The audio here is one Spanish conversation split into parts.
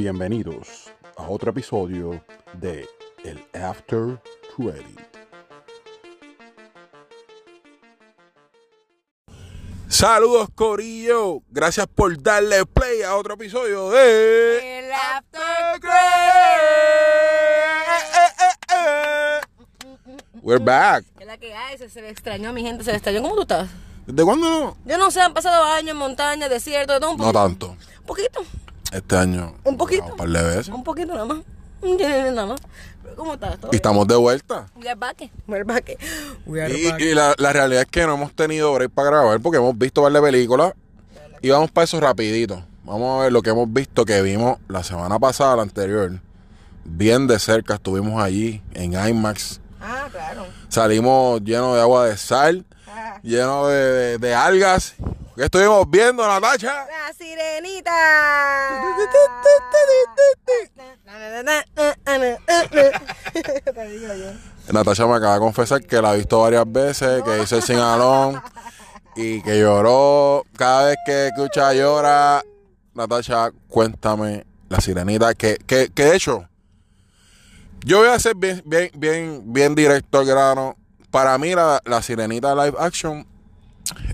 Bienvenidos a otro episodio de El After Credit. Saludos Corillo, gracias por darle play a otro episodio de El After We're back. ¿Qué es la que hay? Se, se le extrañó a mi gente, se le extrañó. ¿Cómo tú estás? ¿De cuándo no? Yo no sé, han pasado años en montaña, desierto, de todo un No poquito. tanto. Un poquito, Este año. Un poquito. Un par de veces. un poquito nada más. Nada más. Pero ¿Cómo estás? ¿Todo Y estamos de vuelta. We are back. We are back. We are Y, back. y la, la realidad es que no hemos tenido break para grabar porque hemos visto varias películas y vamos para eso rapidito. Vamos a ver lo que hemos visto que vimos la semana pasada, la anterior. Bien de cerca estuvimos allí en IMAX. Ah, claro. Salimos llenos de agua de sal, Ah. llenos de, de- de algas. ¿Qué estuvimos viendo, Natacha? La sirenita. Te digo yo. Natacha me acaba de confesar que la ha visto varias veces, que hizo el singalón y que lloró. Cada vez que escucha llora, Natacha, cuéntame la sirenita. Que, que, que de hecho, yo voy a ser bien, bien, bien, bien directo al grano. Para mí, la, la sirenita live action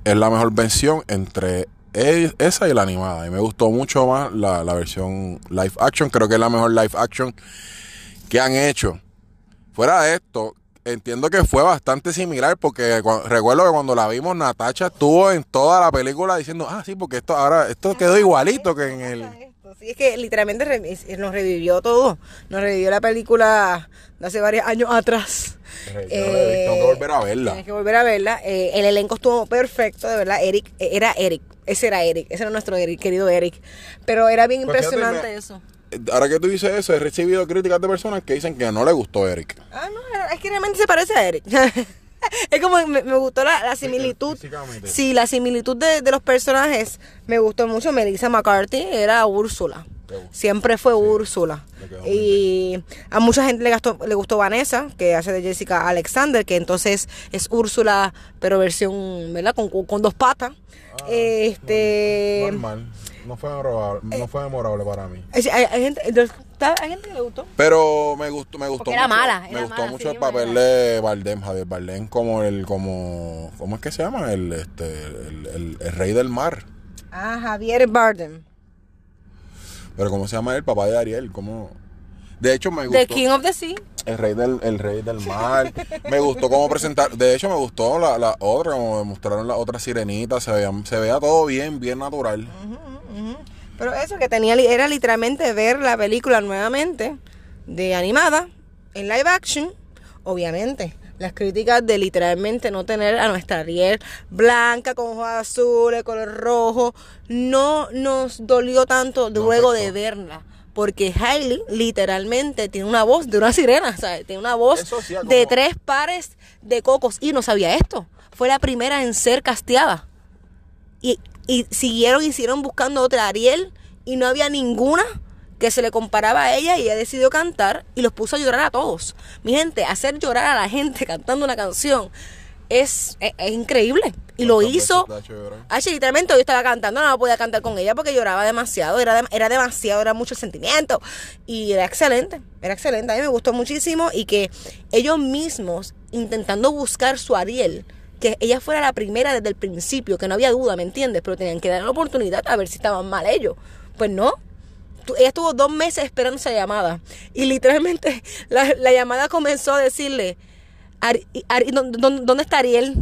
es la mejor versión entre e- esa y la animada. Y me gustó mucho más la, la versión live action. Creo que es la mejor live action que han hecho. Fuera de esto, entiendo que fue bastante similar porque recuerdo que cuando la vimos, Natacha estuvo en toda la película diciendo, ah, sí, porque esto ahora, esto quedó igualito que en el... Sí, es que literalmente nos revivió todo. Nos revivió la película de hace varios años atrás. Eh, Tengo que volver a verla. Tienes que volver a verla. Eh, el elenco estuvo perfecto, de verdad. Eric, eh, era Eric. Ese era Eric. Ese era nuestro Eric, querido Eric. Pero era bien Pues impresionante me- eso. Ahora que tú dices eso, he recibido críticas de personas que dicen que no le gustó Eric. Ah, no, es que realmente se parece a Eric. es como me, me gustó la, la similitud. Sí, la similitud de, de los personajes me gustó mucho. Melissa McCarthy era Úrsula. Siempre fue Úrsula. Y a mucha gente le, gastó, le gustó Vanessa, que hace de Jessica Alexander, que entonces es Úrsula, pero versión, ¿verdad? Con, dos patas. Ah, este. Normal. No fue memorable, no fue memorable para mí. Hay, hay gente, hay gente que le gustó. Pero me gustó, me gustó Porque era mucho, mala, me gustó mala, mucho sí, el papel mala. de Bardem, Javier Bardem como el, como, ¿cómo es que se llama? El, este, el, el- el rey del mar. Ah, Javier Bardem. Pero ¿cómo se llama el papá de Ariel? ¿Cómo? De hecho me gustó. The King of the Sea. El rey del, el rey del mar. me gustó cómo presentar. De hecho, me gustó la, la otra, como mostraron la otra sirenita. Se veía, se veía todo bien, bien natural. Pero eso que tenía era literalmente ver la película nuevamente de animada en live action, obviamente. Las críticas de literalmente no tener a nuestra Ariel blanca con ojos azules, color rojo, no nos dolió tanto No luego de verla. Porque Hailey literalmente tiene una voz de una sirena, ¿sabes? Tiene una voz de tres pares de cocos. Y no sabía esto. Fue la primera en ser casteada. Y, y siguieron, hicieron buscando otra Ariel y no había ninguna que se le comparaba a ella y ella decidió cantar y los puso a llorar a todos. Mi gente, hacer llorar a la gente cantando una canción es, es, es increíble. Y lo ¿Cuántas hizo. sí, literalmente hoy estaba cantando, no podía cantar con ella porque lloraba demasiado, era, era demasiado, era mucho sentimiento. Y era excelente, era excelente, a mí me gustó muchísimo y que ellos mismos intentando buscar su Ariel, que ella fuera la primera desde el principio, que no había duda, ¿me entiendes? Pero tenían que dar la oportunidad a ver si estaban mal ellos. Pues no. Ella estuvo dos meses esperando esa llamada. Y literalmente la, la llamada comenzó a decirle, "Ari- Ari- ¿dó- dó- ¿dónde está Ariel?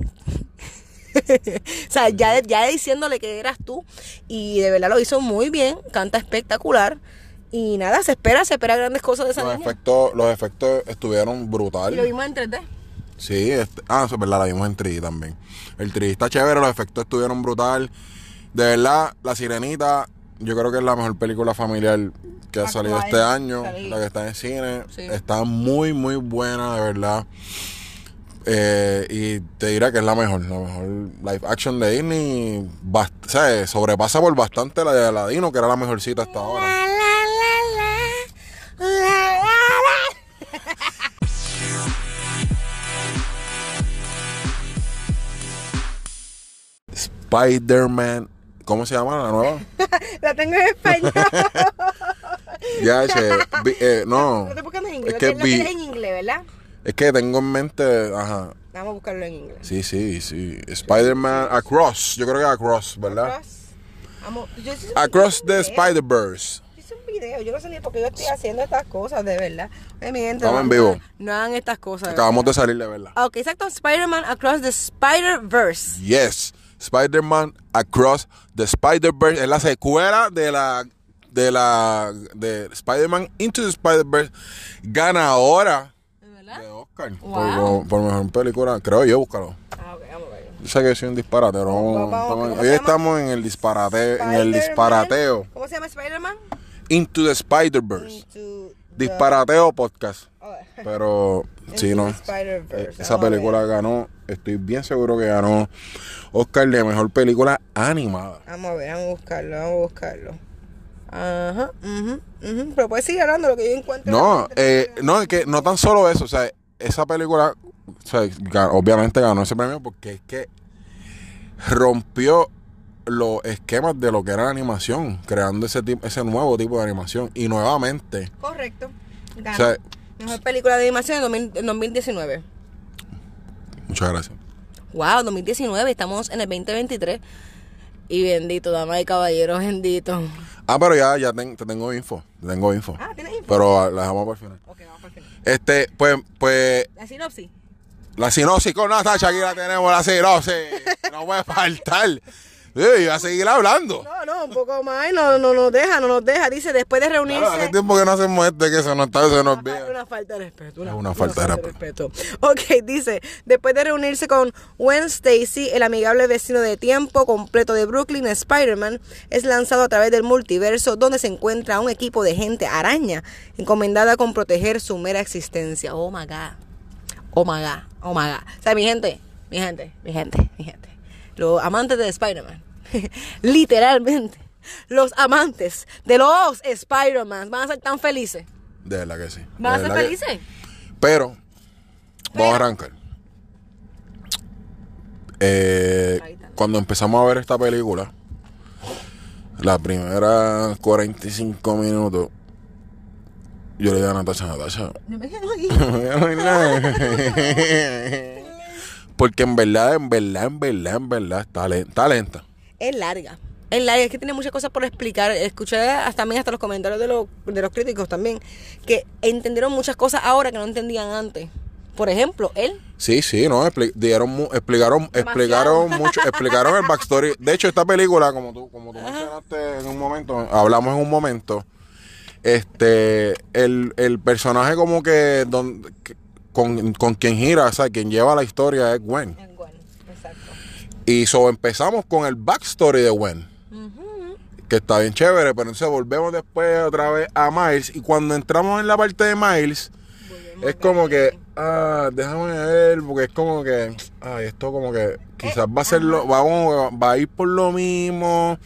o sea, ya, ya diciéndole que eras tú. Y de verdad lo hizo muy bien, canta espectacular. Y nada, se espera, se espera grandes cosas de esa Los niña. efectos, los efectos estuvieron Y lo brutales. vimos en 3D. Sí, este- ah, eso es verdad, la vimos en 3D también. El 3D está chévere, los efectos estuvieron brutal. De verdad, La Sirenita, yo creo que es la mejor película familiar que ha Actual, salido este año, la que está en cine. Sí. Está muy, muy buena, de verdad. Eh, y te diré que es la mejor, la mejor live action de Disney. Bast- o sea, sobrepasa por bastante la de Aladino, que era la mejorcita hasta ahora. La, la, la, la, la, la, la. Spider-Man, ¿cómo se llama la nueva? La tengo en español. Ya, che, eh, no. No estoy buscando en inglés. Es que vi- en inglés, ¿verdad? Es que tengo en mente, ajá. Vamos a buscarlo en inglés. Sí, sí, sí. Spider-Man Across. Yo creo que Across, ¿verdad? Across. Yo un- Across the. Spider-Verse. Hice un video. Yo no sé ni por qué yo estoy haciendo estas cosas, de verdad. Oye, mi gente, Estamos en no- vivo. No hagan estas cosas. Acabamos de salir de verdad. Ok, exacto. Spider-Man Across the Spider-Verse. Yes. Spider-Man Across the Spider-Verse es la secuela de la de la de Spider-Man Into the Spider-Verse ganadora ¿Verdad? de Oscar Wow. por, por mejor película. Creo yo, búscalo. Ah, ok, vamos a ver. Yo sé que soy un disparate, pero Vamos, vamos- vamos, estamos- ¿cómo hoy estamos en el disparate, en el disparateo. ¿Cómo se llama Spider-Man? Into the Spider-Verse. The- Disparateo podcast. Oh, Pero sí, no. Eh, Esa película ganó, estoy bien seguro que ganó Oscar de mejor película animada. Vamos a ver, vamos a buscarlo, vamos a buscarlo. Ajá, ujú, ujú. Pero puedes seguir hablando lo que yo encuentro. No, eh, no, es que no tan solo eso, o sea, esa película, o sea, ga- obviamente ganó ese premio porque es que rompió los esquemas de lo que era la animación, creando ese tipo, ese nuevo tipo de animación. Y nuevamente, Correcto. o sea, Mejor película de animación en 2000 en 2019. muchas gracias. Wow, 2019, estamos en el 2023. Y bendito, damas y caballeros, bendito. Ah, pero ya, ya ten- te tengo info, te tengo info. Ah, ¿tienes info? Pero la dejamos por el final. Ok, vamos por el final. Este, pues, pues, La sinopsis. la sinopsis con Natacha, aquí la tenemos, la sinopsis. No puede faltar. Sí, iba a seguir hablando. No, un poco más. No, no nos deja, no nos deja. Dice, después de reunirse. Claro, hace tiempo que no hacemos este, que se nos está, se nos olvida. una falta de respeto. Una, Es una falta de respeto. Ok, dice, después de reunirse con Gwen Stacy, el amigable vecino de tiempo completo de Brooklyn, Spider-Man, es lanzado a través del multiverso donde se encuentra un equipo de gente araña encomendada con proteger su mera existencia. Oh my God. Oh my God. Oh my God. O sea, mi gente, mi gente, mi gente, mi gente. Los amantes de Spider-Man. Literalmente. Los amantes de los Spider-Man van a ser tan felices. De verdad que sí. ¿Van a ser que- felices? Pero, vamos a arrancar. Eh, cuando empezamos a ver esta película, la primera 45 minutos, yo le dije a Natasha, Natasha, Yo me quedo ahí. porque en verdad, en verdad, en verdad, en verdad, está, está lenta. Es larga. Es larga, es que tiene muchas cosas por explicar. Escuché hasta, también hasta los comentarios de, los de los críticos también, que entendieron muchas cosas ahora que no entendían antes. Por ejemplo, él. Sí, sí, no, expli- dieron, explicaron, explicaron mucho, explicaron el backstory. De hecho, esta película, como tú, como tú mencionaste en un momento, hablamos en un momento, este, el, el personaje como que, don- que- con, con quien gira, o sea, quien lleva la historia es Gwen. Y so empezamos con el backstory de Gwen. Que está bien chévere, pero entonces volvemos después otra vez a Miles. Y cuando entramos en la parte de Miles, es como que, ah, déjame ver, porque es como que, ay, esto como que quizás va a ser lo, vamos, va a ir por lo mismo.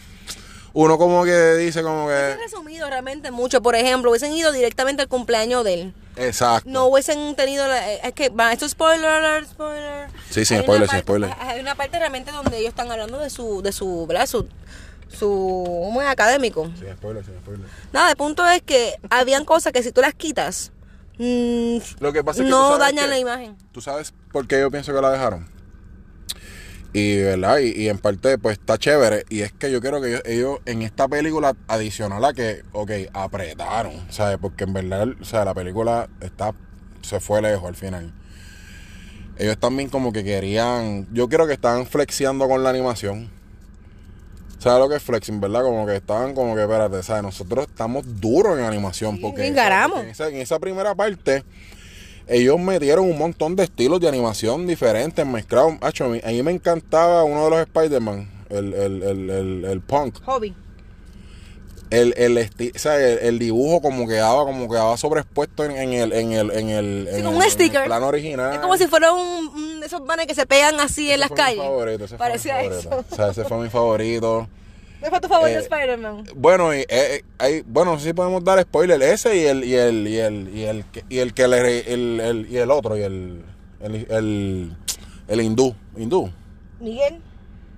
Uno como que dice como que, resumido realmente mucho. Por ejemplo, hubiesen ido directamente al cumpleaños de él. Exacto. No hubiesen tenido. La, es que, esto es spoiler alert, spoiler. Sí, una spoiler, parte- spoiler. Hay una parte realmente donde ellos están hablando de su, de su, ¿verdad? Su, su, ¿cómo es? Académico. Sí, spoiler, sí, spoiler. Nada, el punto es que habían cosas que si tú las quitas, mm, Lo que pasa es que no dañan que- la imagen. ¿Tú sabes por qué yo pienso que la dejaron? Y, ¿verdad? Y, y en parte, pues está chévere. Y es que yo quiero que ellos, ellos en esta película adicional a que, ok, apretaron, ¿sabes? Porque en verdad, o sea, la película está, se fue lejos al final. Ellos también como que querían, yo creo que estaban flexiando con la animación. ¿Sabes lo que es flexing, verdad? Como que estaban como que, espérate, ¿sabes? Nosotros estamos duros en animación. Sí, porque en esa, en esa primera parte, ellos metieron un montón de estilos de animación diferentes, mezclados. Hacho, a, mí, a mí me encantaba uno de los Spider-Man, el, el, el, el, el punk. Hobby. El, el, esti- o sea, el, dibujo como quedaba, como quedaba sobreexpuesto en, en el, en el, en el, Sí, en un en sticker. plano original. Es como si fuera un, un esos banners que se pegan así en las calles. favorito, ese fue mi Parecía favorito. eso. O sea, ese fue mi favorito. ¿Cuál fue tu favorito Eh, Spider-Man? Bueno, y, eh, eh, hay, bueno, no sé si podemos dar spoiler. Ese y el, y el, y el, y el, y el que le, el, el- y el otro, y el, el, el, el hindú, hindú. Miguel.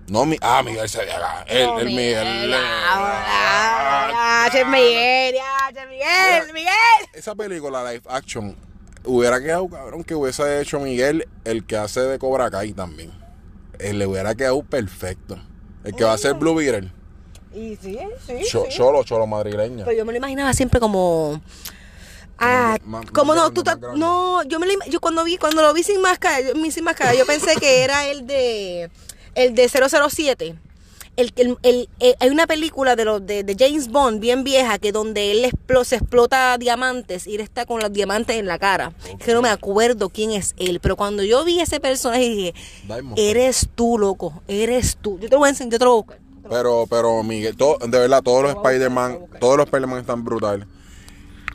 No, mi, ah, Miguel se acá. El, No, el Miguel. Ah, che, Miguel, ya, che, Miguel, Miguel. Esa película live action hubiera quedado cabrón que hubiese hecho Miguel el que hace de Cobra Kai también. Él le hubiera quedado perfecto. El que va a ser Blue Beetle. Y sí, sí, Cho- sí. Cholo, cholo madrileña. Pero yo me lo imaginaba siempre como. Ah, como no, tú ta- no, yo me lo yo cuando vi cuando lo vi sin máscara, yo, sin máscara, yo pensé que era el de el de 007. El, el, el- el- hay una película de los de, de James Bond bien vieja que donde él explo- se explota diamantes y él está con los diamantes en la cara. Que no me acuerdo quién es él, pero cuando yo vi ese personaje dije, Diamond. eres tú, loco, eres tú. Yo te lo voy a enseñar, yo te lo voy a buscar. Pero, pero Miguel, todo- de verdad, todos los Spider-Man, todos los Spider-Man están brutales.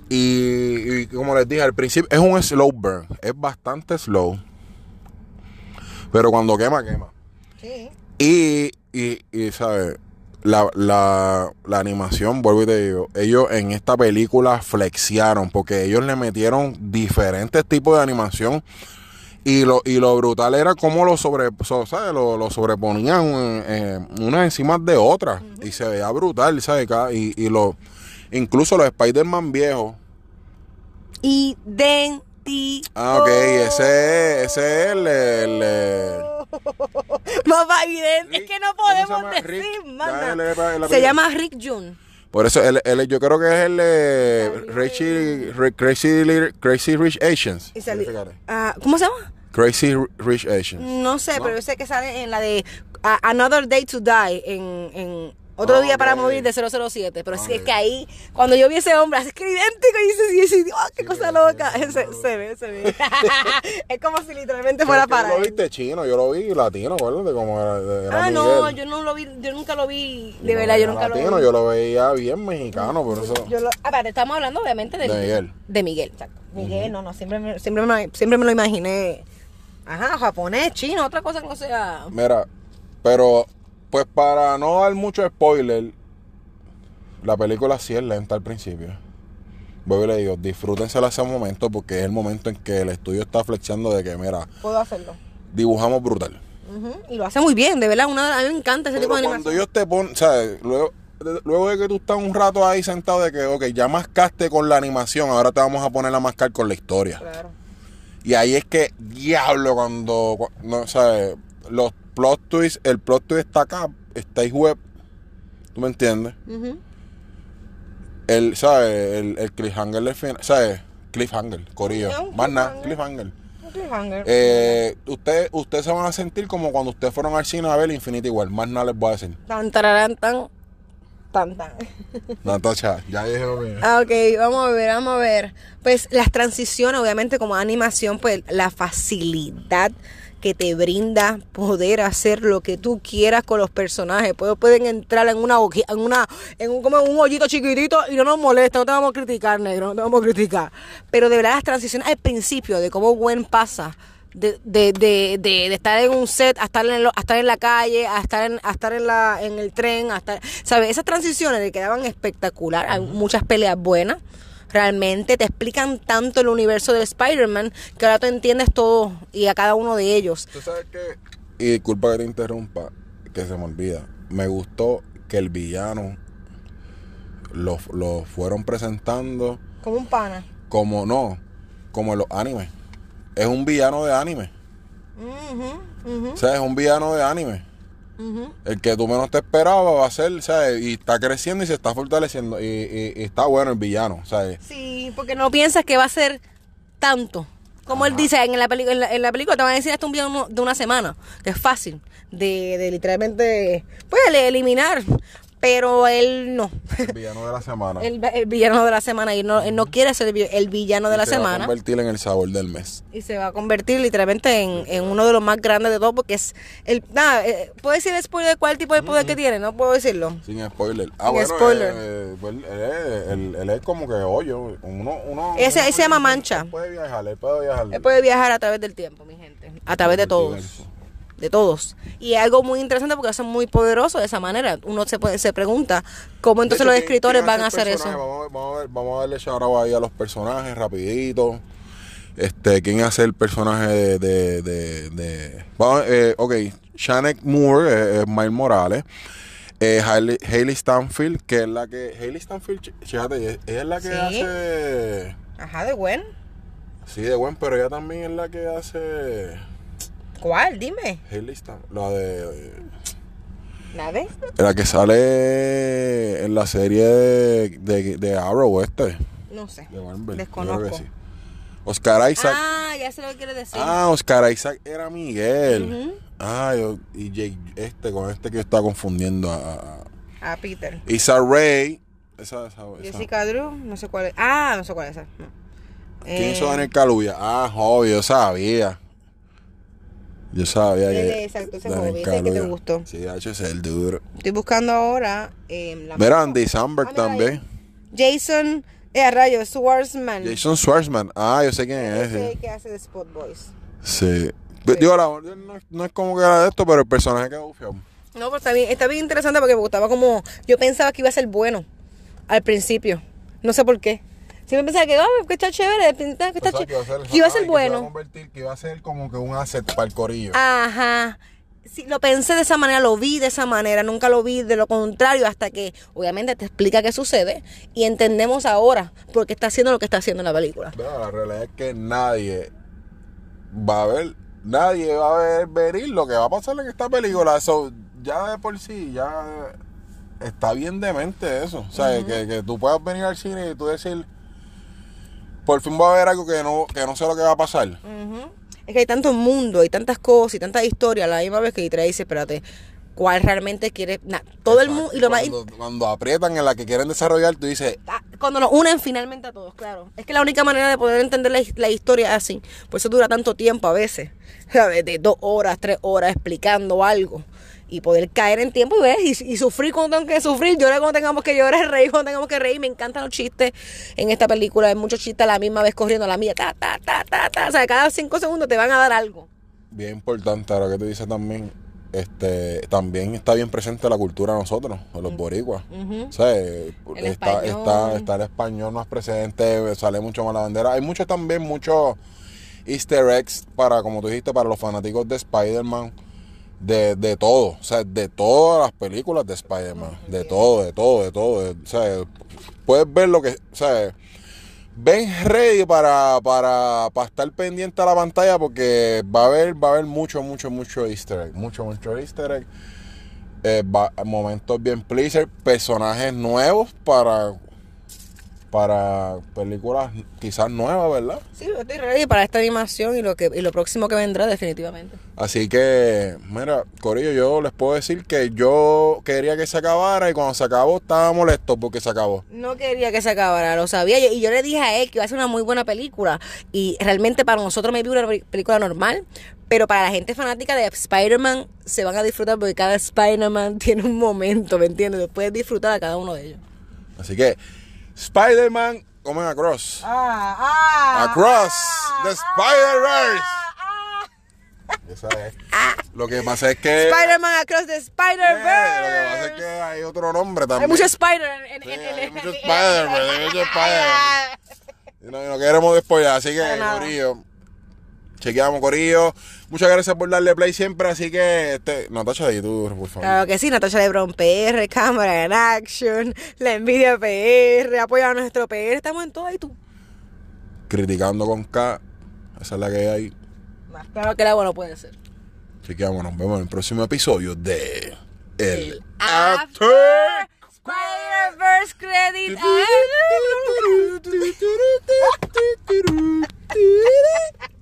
Y, y como les dije al principio, es un slow burn. Es bastante slow. Pero cuando quema, quema. Sí. Y, y, y ¿sabes? La, la, la animación, vuelvo y te digo, ellos en esta película flexiaron porque ellos le metieron diferentes tipos de animación y lo, y lo brutal era cómo lo, sobre, so- ¿sabes? lo, lo sobreponían eh, eh, unas encima de otras y se veía brutal, ¿sabes? Y, y lo, incluso los Spider-Man viejos. Idéntico. Ah, ok, ese, es- ese es el... el, el- Mamá, evidente. Es que no ¿cómo se podemos decir, el Se llama Rick June. Por eso, él, él- yo creo que es el eh, Crazy, Crazy, Rich Asians. Ah, ¿Cómo se llama? Crazy Rich Asians. No sé, ¿No? pero yo sé que sale en la de Another Day to Die, en, en Otro Ah, Día para. Morir de 007. Pero sí es que ahí, cuando yo vi ese hombre, así que idéntico, y dices, y dices, ¡oh, qué Sí, cosa sí, loca! sí, se, sí. se ve, se ve. es como si literalmente fuera para lo él. viste chino, yo lo vi latino, acuérdate cómo era, era Ah, no, yo no lo vi, yo nunca lo vi, de Yo verdad, yo nunca latino, lo vi. yo lo veía bien mexicano, por eso... Yo lo, ah, espérate, estamos hablando obviamente De Miguel. De Miguel, exacto. Miguel, no, no, siempre me, siempre, me, siempre me lo imaginé. Ajá, japonés, chino, otra cosa que no sea. Mira, pero pues para no dar mucho spoiler, la película sí es lenta al principio. Vuelvo y le digo, disfrútensela ese momento porque es el momento en que el estudio está flexiando de que, mira, Puedo hacerlo. dibujamos brutal. Y lo hace muy bien, de verdad. Una, a mí me encanta ese Pero tipo de cuando animación. ellos te ponen. Luego, de- luego de que tú estás un rato ahí sentado de que, ok, ya mascaste con la animación, ahora te vamos a poner a mascar con la historia. Claro. Y ahí es que, diablo, cuando, cu- no, ¿sabes? Los plot twists, el plot twist está acá, está ahí web. ¿Tú me entiendes? El, ¿sabes? El, el cliffhanger del final, ¿sabes? Cliffhanger, corillo. Más nada, cliffhanger. cliffhanger. Eh, ustedes ustedes se van a sentir como cuando ustedes fueron al cine a ver Infinity War. Más nada les voy a decir. Tan, tararán, tan, tan, tan. Natacha, ya dije. Ah, ok, vamos a ver, vamos a ver. Pues las transiciones, obviamente, como animación, pues la facilidad que te brinda poder hacer lo que tú quieras con los personajes. Pues pueden entrar en una en una, en un, como un hoyito chiquitito y no nos molesta, no te vamos a criticar, negro, no te vamos a criticar. Pero de verdad las transiciones al principio de cómo Gwen pasa de, de, de, de, de estar en un set a estar en, lo- a estar en la calle, a estar en, a estar en, la, en el tren, a estar, ¿sabes? Esas transiciones le quedaban espectacular. Hay muchas peleas buenas. Realmente te explican tanto el universo del Spider-Man que ahora tú entiendes todo y a cada uno de ellos. Tú sabes que. Y disculpa que te interrumpa, que se me olvida. Me gustó que el villano lo, lo fueron presentando Como un pana. como no, como en los animes. Es un villano de anime. Ujú, O sea, es un villano de anime. El que tú menos te esperabas va a ser, ¿sabes? Y está creciendo y se está fortaleciendo. Y, y- y está bueno el villano, ¿sabes? Sí, porque no piensas que va a ser tanto. Como él dice en la, en, la, en la película, te van a decir hasta un video de una semana, que es fácil de, de literalmente, pues, el- eliminar. Pero él no. El villano de la semana. El, el villano de la semana. Y no, él no quiere ser el vi- el villano de la Se va a semana. convertir en el sabor del mes. Y se va a convertir literalmente en, en uno de los más grandes de todos, porque es el. Nada, eh, ¿puedo decir spoiler de cuál tipo de poder que tiene? No puedo decirlo. Sin spoiler. Ah, Sin bueno, spoiler. eh, pues, él, es- él- él es como que hoyo. Uno, uno, Ese- uno- se llama mancha. Él puede viajar, él puede viajar. Él puede viajar a través del tiempo, mi gente. A través de todos. De todos. Y es algo muy interesante porque son muy poderosos de esa manera. Uno se, puede, se pregunta cómo entonces los hecho, ¿quién- escritores van a hacer eso. Vamos, vamos a ver- vamos a darle shout ahí a los personajes rapidito. Este, ¿quién hace el personaje de... de, de, de- Vamos, eh, ok, Shanek Moore, eh, es Miles Morales. Eh, Hailey, Hailey Stanfield, que es la que. Hailey Stanfield, fíjate, ella es la que Sí. hace. Ajá, de Gwen. Sí, de buen, pero ella también es la que hace. ¿Cuál? Dime. Hailey Stanfield, la de. La que sale en la serie de, de, de Arrow, este. No sé. De Marvel. Desconozco. Sí. Oscar Isaac. Ah, ya sé lo que quiere decir. Ah, Oscar Isaac era Miguel. Ujú. Ah, yo- y Jake, este, con este que yo estaba confundiendo. A, a- Peter. Issa Rae. Esa, esa, esa. Jessica Drew, no sé cuál es. Ah, no sé cuál es esa. No. ¿Quién Eh, hizo Daniel Kaluuya? Ah, yo sabía. Yo sabía que. exacto, ese Hobby, ese que te gustó. Sí, ese es el duro. Estoy buscando ahora. eh, la Mira, Andy Samberg Ah, también. Jason, eh, a rayo, Schwartzman. Jason Schwartzman. Ah, yo sé quién es. Ese sí. que hace de Spot Boys. Sí. Digo, la, no, no es como que era de esto, pero el personaje quedó bufiado. No, pero está bien, está bien interesante porque me gustaba como. Yo pensaba que iba a ser bueno al principio. No sé por qué. Siempre pensaba que, oh, que está chévere, que está O sea, chévere. que iba a ser, Que iba a ser ay, que iba a bueno. convertir, que iba a ser como que un asset para el corillo. Ajá. Sí, lo pensé de esa manera, lo vi de esa manera, nunca lo vi de lo contrario hasta que obviamente te explica qué sucede y entendemos ahora por qué está haciendo lo que está haciendo en la película. Pero la realidad es que nadie va a ver, nadie va a ver venir lo que va a pasar en esta película. Eso ya de por sí, ya está bien demente eso. O sea, que, que tú puedas venir al cine y tú decir, por fin va a haber algo que no, que no sé lo que va a pasar. Es que hay tanto mundo, hay tantas cosas y tantas historias a la misma vez que te dice, espérate, ¿cuál realmente quiere? todo el mundo, y lo más, cuando, cuando aprietan en la que quieren desarrollar, tú dices, Ah, cuando nos unen finalmente a todos, claro. Es que la única manera de poder entender la, la historia es así. Por eso dura tanto tiempo a veces. ¿sabes? De dos horas, tres horas explicando algo. Y poder caer en tiempo y ver y, y sufrir cuando tengo que sufrir, llorar cuando tengamos que llorar, reír cuando tengamos que reír. Me encantan los chistes en esta película. Hay muchos chistes a la misma vez corriendo a la mía. Ta, ta, ta, ta, ta. O sea, cada cinco segundos te van a dar algo. bien importante ahora que tú dices también, este, también está bien presente la cultura de nosotros, de los boricuas. O sea, eh, El está, está, está el español más presente, sale mucho más la bandera. Hay muchos también, muchos easter eggs para, como tú dijiste, para los fanáticos de Spider-Man. De, de todo, o sea, de todas las películas de Spider-Man, de todo, de todo, de todo. de- o sea, puedes ver lo que, o sea, ven ready para, para, para estar pendiente a la pantalla porque va a haber, va a haber mucho, mucho, mucho easter egg, mucho, mucho easter egg. Eh, va- momentos bien pleaser, personajes nuevos para para películas quizás nuevas, ¿verdad? Sí, yo estoy ready para esta animación y lo, que, y lo próximo que vendrá definitivamente. Así que, mira, Corillo, yo les puedo decir que yo quería que se acabara y cuando se acabó estaba molesto porque se acabó. No quería que se acabara, lo sabía. yo- y yo le dije a él que iba a ser una muy buena película. Y realmente para nosotros me vi una pe- película normal. Pero para la gente fanática de Spider-Man se van a disfrutar porque cada Spider-Man tiene un momento, ¿me entiendes? Puedes disfrutar a cada uno de ellos. Así que, Spider-Man, comen across. Ah, ah, Across the Spider-Verse. Esa es. Lo que pasa es que. Spider-Man Across the Eh, lo que pasa es Spider-Verse. que hay otro nombre también. Hay mucho Spider en, en, Sí, en- en- hay mucho Spider-Man, hay mucho Spider-Man. Y no, no queremos despojar, así que. Corillo. Chequeamos, Corillo. Muchas gracias por darle play siempre. Así que, este, Natasha de YouTube, por favor. Claro que sí, Natasha Lebron PR, Cámara en Action, La Envidia PR, Apoya a nuestro PR. Estamos en todo ahí tú. Criticando con K. Esa es la que hay. Más claro que la bueno puede ser. Así que vamos, nos vemos en el próximo episodio de El, el After Spider-Verse Credit After.